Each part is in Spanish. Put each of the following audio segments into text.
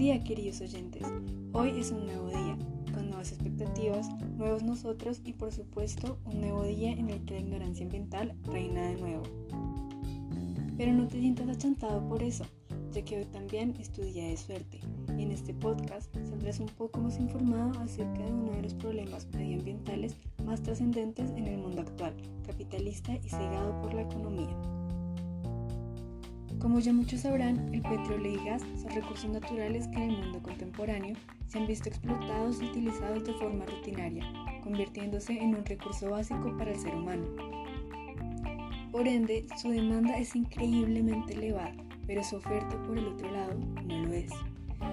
día queridos oyentes, hoy es un nuevo día, con nuevas expectativas, nuevos nosotros y por supuesto un nuevo día en el que la ignorancia ambiental reina de nuevo. Pero no te sientas achantado por eso, ya que hoy también es tu día de suerte. Y en este podcast saldrás un poco más informado acerca de uno de los problemas medioambientales más trascendentes en el mundo actual, capitalista y cegado por la economía. Como ya muchos sabrán, el petróleo y gas son recursos naturales que en el mundo contemporáneo se han visto explotados y utilizados de forma rutinaria, convirtiéndose en un recurso básico para el ser humano. Por ende, su demanda es increíblemente elevada, pero su oferta por el otro lado no lo es.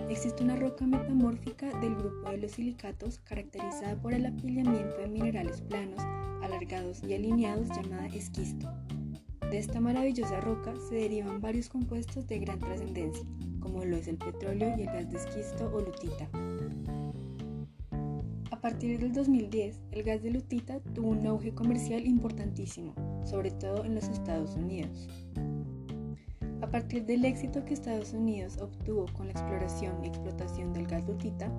Existe una roca metamórfica del grupo de los silicatos caracterizada por el apilamiento de minerales planos, alargados y alineados llamada esquisto. De esta maravillosa roca se derivan varios compuestos de gran trascendencia, como lo es el petróleo y el gas de esquisto o lutita. A partir del 2010, el gas de lutita tuvo un auge comercial importantísimo, sobre todo en los Estados Unidos. A partir del éxito que Estados Unidos obtuvo con la exploración y explotación del gas lutita,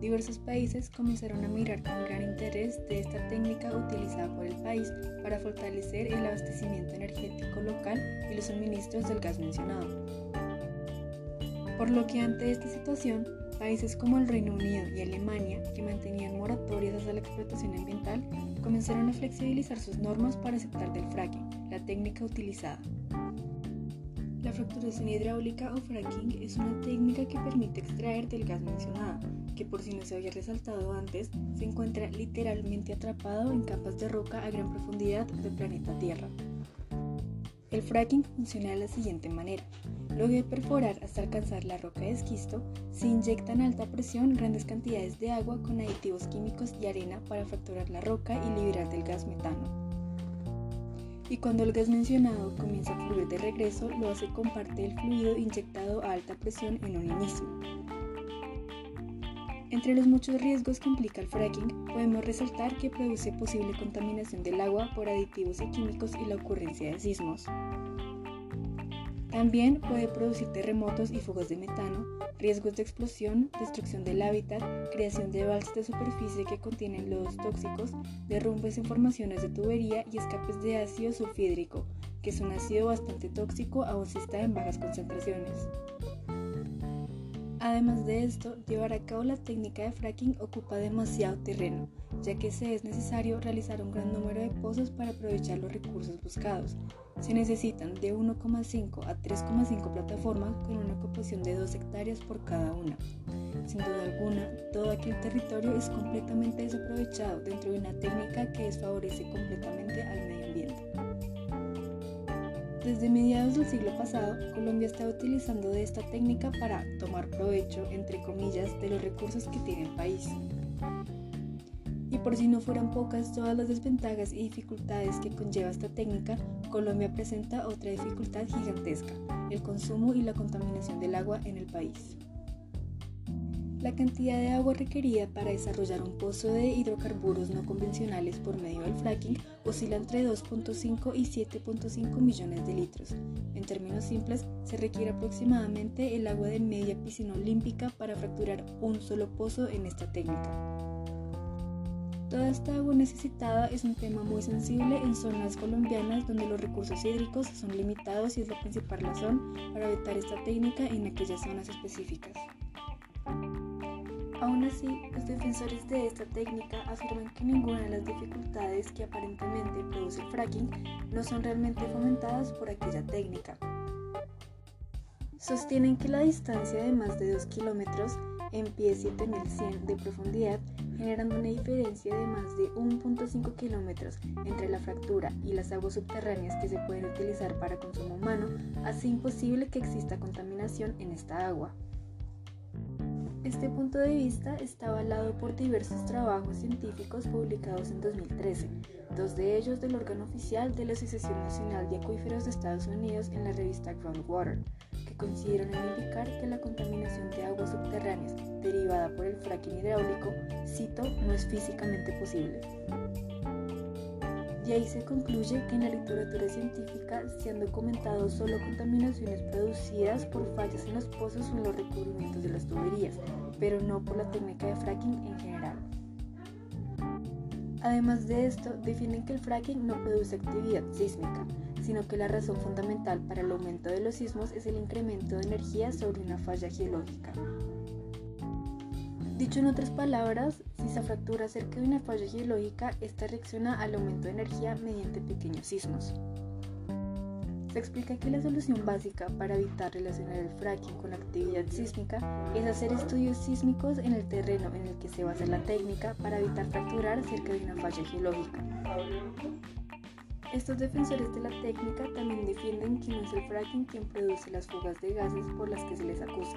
diversos países comenzaron a mirar con gran interés de esta técnica utilizada por el país para fortalecer el abastecimiento energético local y los suministros del gas mencionado. Por lo que ante esta situación, países como el Reino Unido y Alemania, que mantenían moratorias hacia la explotación ambiental, comenzaron a flexibilizar sus normas para aceptar del fracking, la técnica utilizada. La fracturación hidráulica o fracking es una técnica que permite extraer del gas mencionado, que por si no se había resaltado antes, se encuentra literalmente atrapado en capas de roca a gran profundidad del planeta Tierra. El fracking funciona de la siguiente manera. Luego de perforar hasta alcanzar la roca de esquisto, se inyectan a alta presión grandes cantidades de agua con aditivos químicos y arena para fracturar la roca y liberar del gas metano y cuando el gas mencionado comienza a fluir de regreso, lo hace con parte del fluido inyectado a alta presión en un inicio. Entre los muchos riesgos que implica el fracking, podemos resaltar que produce posible contaminación del agua por aditivos y químicos y la ocurrencia de sismos. También puede producir terremotos y fugas de metano, riesgos de explosión, destrucción del hábitat, creación de balsas de superficie que contienen lodos tóxicos, derrumbes en formaciones de tubería y escapes de ácido sulfídrico, que es un ácido bastante tóxico aún si está en bajas concentraciones. Además de esto, llevar a cabo la técnica de fracking ocupa demasiado terreno, ya que se es necesario realizar un gran número de pozos para aprovechar los recursos buscados. Se necesitan de 1,5 a 3,5 plataformas con una ocupación de 2 hectáreas por cada una. Sin duda alguna, todo aquel territorio es completamente desaprovechado dentro de una técnica que desfavorece completamente al medio ambiente. Desde mediados del siglo pasado, Colombia está utilizando esta técnica para tomar provecho, entre comillas, de los recursos que tiene el país. Y por si no fueran pocas todas las desventajas y dificultades que conlleva esta técnica, Colombia presenta otra dificultad gigantesca, el consumo y la contaminación del agua en el país. La cantidad de agua requerida para desarrollar un pozo de hidrocarburos no convencionales por medio del fracking oscila entre 2.5 y 7.5 millones de litros. En términos simples, se requiere aproximadamente el agua de media piscina olímpica para fracturar un solo pozo en esta técnica. Toda esta agua necesitada es un tema muy sensible en zonas colombianas donde los recursos hídricos son limitados y es la principal razón para evitar esta técnica en aquellas zonas específicas. Así, los defensores de esta técnica afirman que ninguna de las dificultades que aparentemente produce el fracking no son realmente fomentadas por aquella técnica. Sostienen que la distancia de más de 2 kilómetros en pie 7100 de profundidad, generando una diferencia de más de 1.5 kilómetros entre la fractura y las aguas subterráneas que se pueden utilizar para consumo humano, hace imposible que exista contaminación en esta agua. Este punto de vista está avalado por diversos trabajos científicos publicados en 2013, dos de ellos del órgano oficial de la Asociación Nacional de Acuíferos de Estados Unidos en la revista Groundwater, que coincidieron en indicar que la contaminación de aguas subterráneas derivada por el fracking hidráulico, cito, no es físicamente posible. De ahí se concluye que en la literatura científica se han documentado solo contaminaciones producidas por fallas en los pozos o en los recubrimientos de las tuberías, pero no por la técnica de fracking en general. Además de esto, definen que el fracking no produce actividad sísmica, sino que la razón fundamental para el aumento de los sismos es el incremento de energía sobre una falla geológica. Dicho en otras palabras, si se fractura cerca de una falla geológica, esta reacciona al aumento de energía mediante pequeños sismos. Se explica que la solución básica para evitar relacionar el fracking con la actividad sísmica es hacer estudios sísmicos en el terreno en el que se basa la técnica para evitar fracturar cerca de una falla geológica. Estos defensores de la técnica también defienden que no es el fracking quien produce las fugas de gases por las que se les acusa,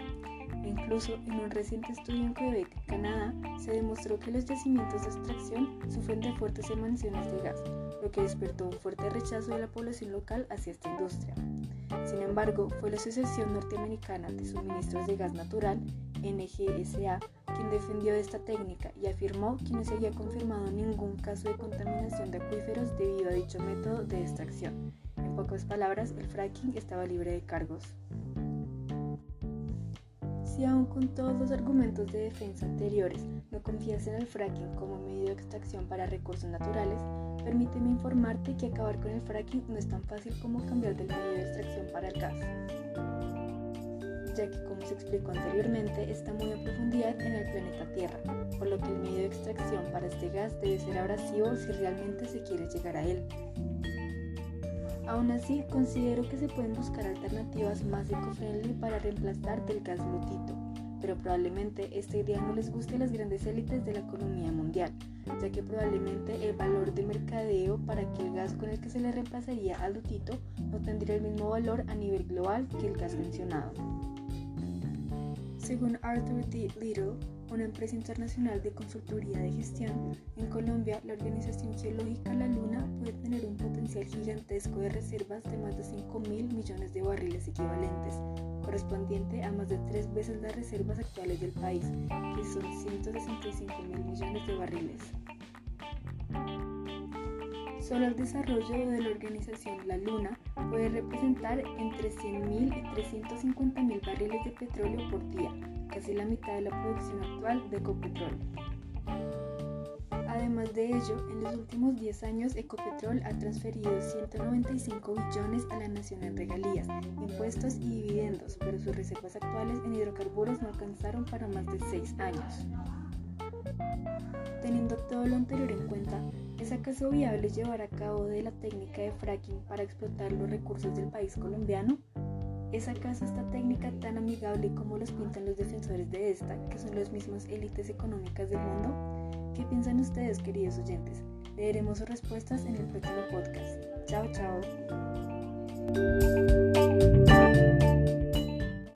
Incluso en un reciente estudio en Quebec, Canadá, se demostró que los yacimientos de extracción sufren de fuertes emisiones de gas, lo que despertó un fuerte rechazo de la población local hacia esta industria. Sin embargo, fue la Asociación Norteamericana de Suministros de Gas Natural, NGSA, quien defendió esta técnica y afirmó que no se había confirmado ningún caso de contaminación de acuíferos debido a dicho método de extracción. En pocas palabras, el fracking estaba libre de cargos. Si aún con todos los argumentos de defensa anteriores no confías en el fracking como medio de extracción para recursos naturales, permíteme informarte que acabar con el fracking no es tan fácil como cambiar del medio de extracción para el gas, ya que como se explicó anteriormente está muy a profundidad en el planeta Tierra, por lo que el medio de extracción para este gas debe ser abrasivo si realmente se quiere llegar a él. Aún así, considero que se pueden buscar alternativas más eco-friendly para reemplazar del gas lutito, pero probablemente esta idea no les guste a las grandes élites de la economía mundial, ya que probablemente el valor de mercadeo para que el gas con el que se le reemplazaría al lutito no tendría el mismo valor a nivel global que el gas mencionado. Según Arthur D. Little, una empresa internacional de consultoría de gestión, en Colombia la Organización Geológica La Luna puede tener un potencial gigantesco de reservas de más de 5 mil millones de barriles equivalentes, correspondiente a más de tres veces las reservas actuales del país, que son 165 mil millones de barriles. Solo el desarrollo de la organización La Luna puede representar entre 100.000 y 350.000 barriles de petróleo por día, casi la mitad de la producción actual de Ecopetrol. Además de ello, en los últimos 10 años Ecopetrol ha transferido 195 billones a la nación en regalías, impuestos y dividendos, pero sus reservas actuales en hidrocarburos no alcanzaron para más de 6 años. Teniendo todo lo anterior en cuenta, ¿es acaso viable llevar a cabo de la técnica de fracking para explotar los recursos del país colombiano? ¿Es acaso esta técnica tan amigable como los pintan los defensores de esta, que son las mismas élites económicas del mundo? ¿Qué piensan ustedes, queridos oyentes? Leeremos sus respuestas en el próximo podcast. Chao, chao.